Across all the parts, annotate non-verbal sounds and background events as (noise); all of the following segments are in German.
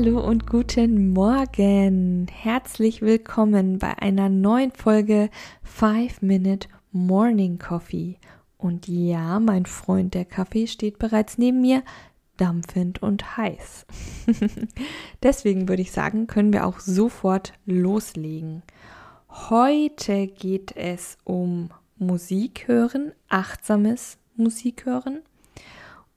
Hallo und guten Morgen. Herzlich willkommen bei einer neuen Folge 5 Minute Morning Coffee. Und ja, mein Freund, der Kaffee steht bereits neben mir, dampfend und heiß. (laughs) Deswegen würde ich sagen, können wir auch sofort loslegen. Heute geht es um Musik hören, achtsames Musik hören.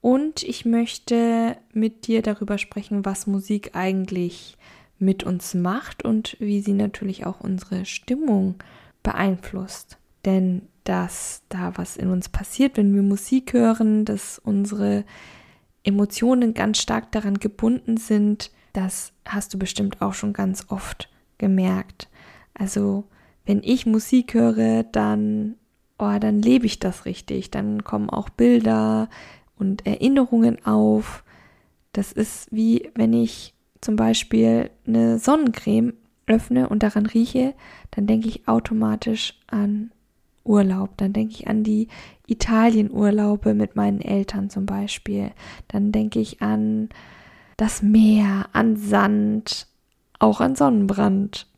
Und ich möchte mit dir darüber sprechen, was Musik eigentlich mit uns macht und wie sie natürlich auch unsere Stimmung beeinflusst. Denn dass da was in uns passiert, wenn wir Musik hören, dass unsere Emotionen ganz stark daran gebunden sind, das hast du bestimmt auch schon ganz oft gemerkt. Also, wenn ich Musik höre, dann, oh, dann lebe ich das richtig. Dann kommen auch Bilder und Erinnerungen auf. Das ist wie wenn ich zum Beispiel eine Sonnencreme öffne und daran rieche, dann denke ich automatisch an Urlaub. Dann denke ich an die Italienurlaube mit meinen Eltern zum Beispiel. Dann denke ich an das Meer, an Sand, auch an Sonnenbrand. (laughs)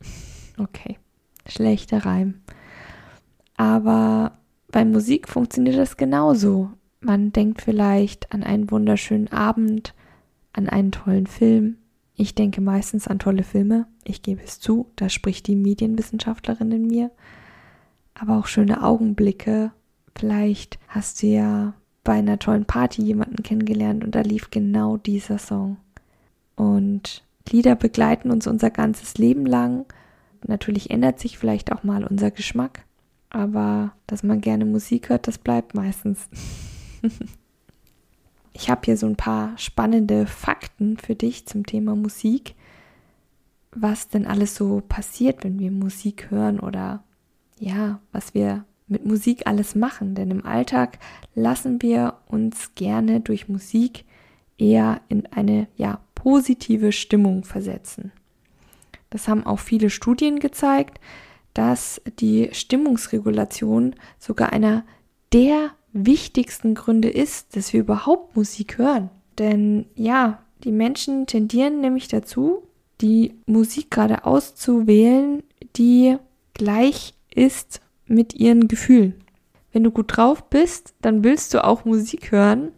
Okay, schlechter Reim. Aber bei Musik funktioniert das genauso. Man denkt vielleicht an einen wunderschönen Abend, an einen tollen Film. Ich denke meistens an tolle Filme. Ich gebe es zu, da spricht die Medienwissenschaftlerin in mir aber auch schöne Augenblicke. Vielleicht hast du ja bei einer tollen Party jemanden kennengelernt und da lief genau dieser Song. Und Lieder begleiten uns unser ganzes Leben lang. Natürlich ändert sich vielleicht auch mal unser Geschmack, aber dass man gerne Musik hört, das bleibt meistens. (laughs) (laughs) ich habe hier so ein paar spannende Fakten für dich zum Thema Musik, was denn alles so passiert, wenn wir Musik hören oder ja, was wir mit Musik alles machen, denn im Alltag lassen wir uns gerne durch Musik eher in eine ja positive Stimmung versetzen. Das haben auch viele Studien gezeigt, dass die Stimmungsregulation sogar einer der wichtigsten Gründe ist, dass wir überhaupt Musik hören. Denn ja, die Menschen tendieren nämlich dazu, die Musik gerade auszuwählen, die gleich ist mit ihren Gefühlen. Wenn du gut drauf bist, dann willst du auch Musik hören,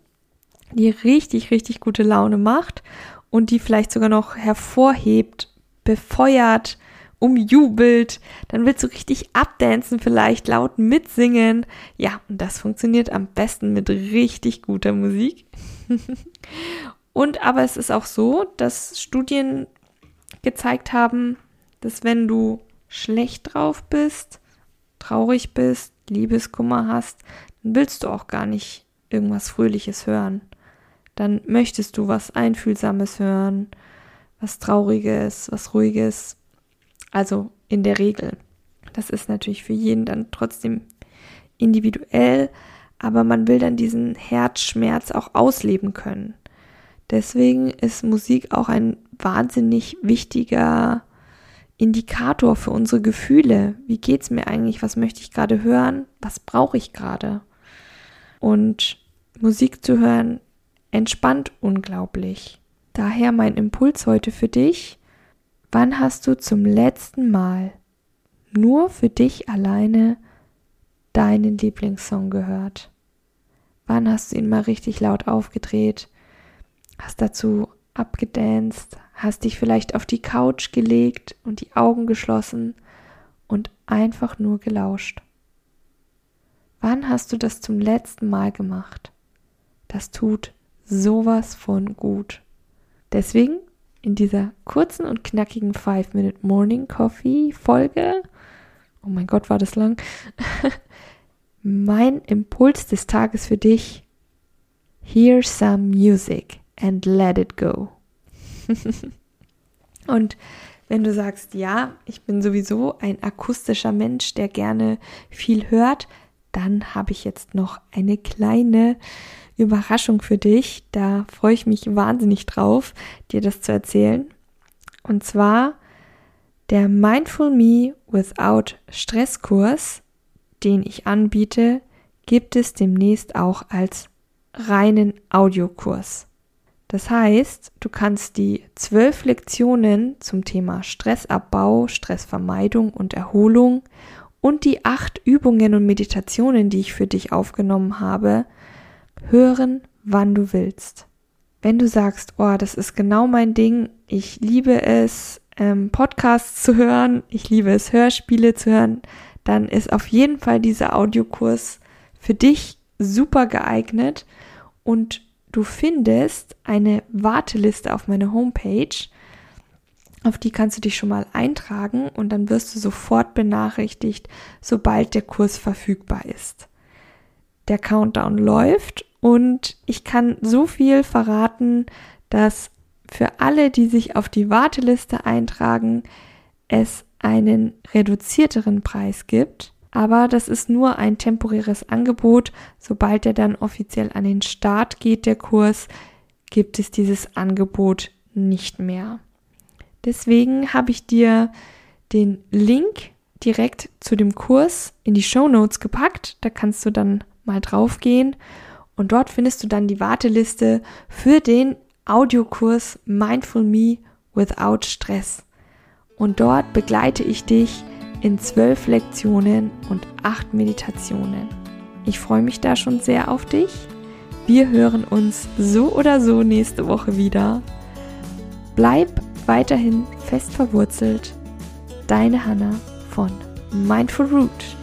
die richtig, richtig gute Laune macht und die vielleicht sogar noch hervorhebt, befeuert, umjubelt. Dann willst du richtig abdancen, vielleicht laut mitsingen. Ja, und das funktioniert am besten mit richtig guter Musik. (laughs) und aber es ist auch so, dass Studien gezeigt haben, dass wenn du schlecht drauf bist, traurig bist, Liebeskummer hast, dann willst du auch gar nicht irgendwas Fröhliches hören. Dann möchtest du was Einfühlsames hören, was Trauriges, was Ruhiges. Also in der Regel. Das ist natürlich für jeden dann trotzdem individuell, aber man will dann diesen Herzschmerz auch ausleben können. Deswegen ist Musik auch ein wahnsinnig wichtiger Indikator für unsere Gefühle. Wie geht's mir eigentlich? Was möchte ich gerade hören? Was brauche ich gerade? Und Musik zu hören entspannt unglaublich. Daher mein Impuls heute für dich. Wann hast du zum letzten Mal nur für dich alleine deinen Lieblingssong gehört? Wann hast du ihn mal richtig laut aufgedreht? Hast dazu abgedanced, hast dich vielleicht auf die Couch gelegt und die Augen geschlossen und einfach nur gelauscht. Wann hast du das zum letzten Mal gemacht? Das tut sowas von gut. Deswegen in dieser kurzen und knackigen 5-Minute Morning Coffee Folge, oh mein Gott, war das lang, (laughs) mein Impuls des Tages für dich, hear some music and let it go. (laughs) und Wenn du sagst, ja, ich bin sowieso ein akustischer Mensch, der gerne viel hört, dann habe ich jetzt noch eine kleine Überraschung für dich. Da freue ich mich wahnsinnig drauf, dir das zu erzählen. Und zwar der Mindful Me Without Stress Kurs, den ich anbiete, gibt es demnächst auch als reinen Audiokurs. Das heißt, du kannst die zwölf Lektionen zum Thema Stressabbau, Stressvermeidung und Erholung und die acht Übungen und Meditationen, die ich für dich aufgenommen habe, hören, wann du willst. Wenn du sagst, oh, das ist genau mein Ding, ich liebe es, ähm, Podcasts zu hören, ich liebe es, Hörspiele zu hören, dann ist auf jeden Fall dieser Audiokurs für dich super geeignet und du findest eine Warteliste auf meiner Homepage. Auf die kannst du dich schon mal eintragen und dann wirst du sofort benachrichtigt, sobald der Kurs verfügbar ist. Der Countdown läuft und ich kann so viel verraten, dass für alle, die sich auf die Warteliste eintragen, es einen reduzierteren Preis gibt. Aber das ist nur ein temporäres Angebot. Sobald er dann offiziell an den Start geht, der Kurs, gibt es dieses Angebot nicht mehr. Deswegen habe ich dir den Link direkt zu dem Kurs in die Show Notes gepackt. Da kannst du dann mal drauf gehen und dort findest du dann die Warteliste für den Audiokurs Mindful Me Without Stress. Und dort begleite ich dich in zwölf Lektionen und acht Meditationen. Ich freue mich da schon sehr auf dich. Wir hören uns so oder so nächste Woche wieder. Bleib weiterhin fest verwurzelt. Deine Hanna von Mindful Root.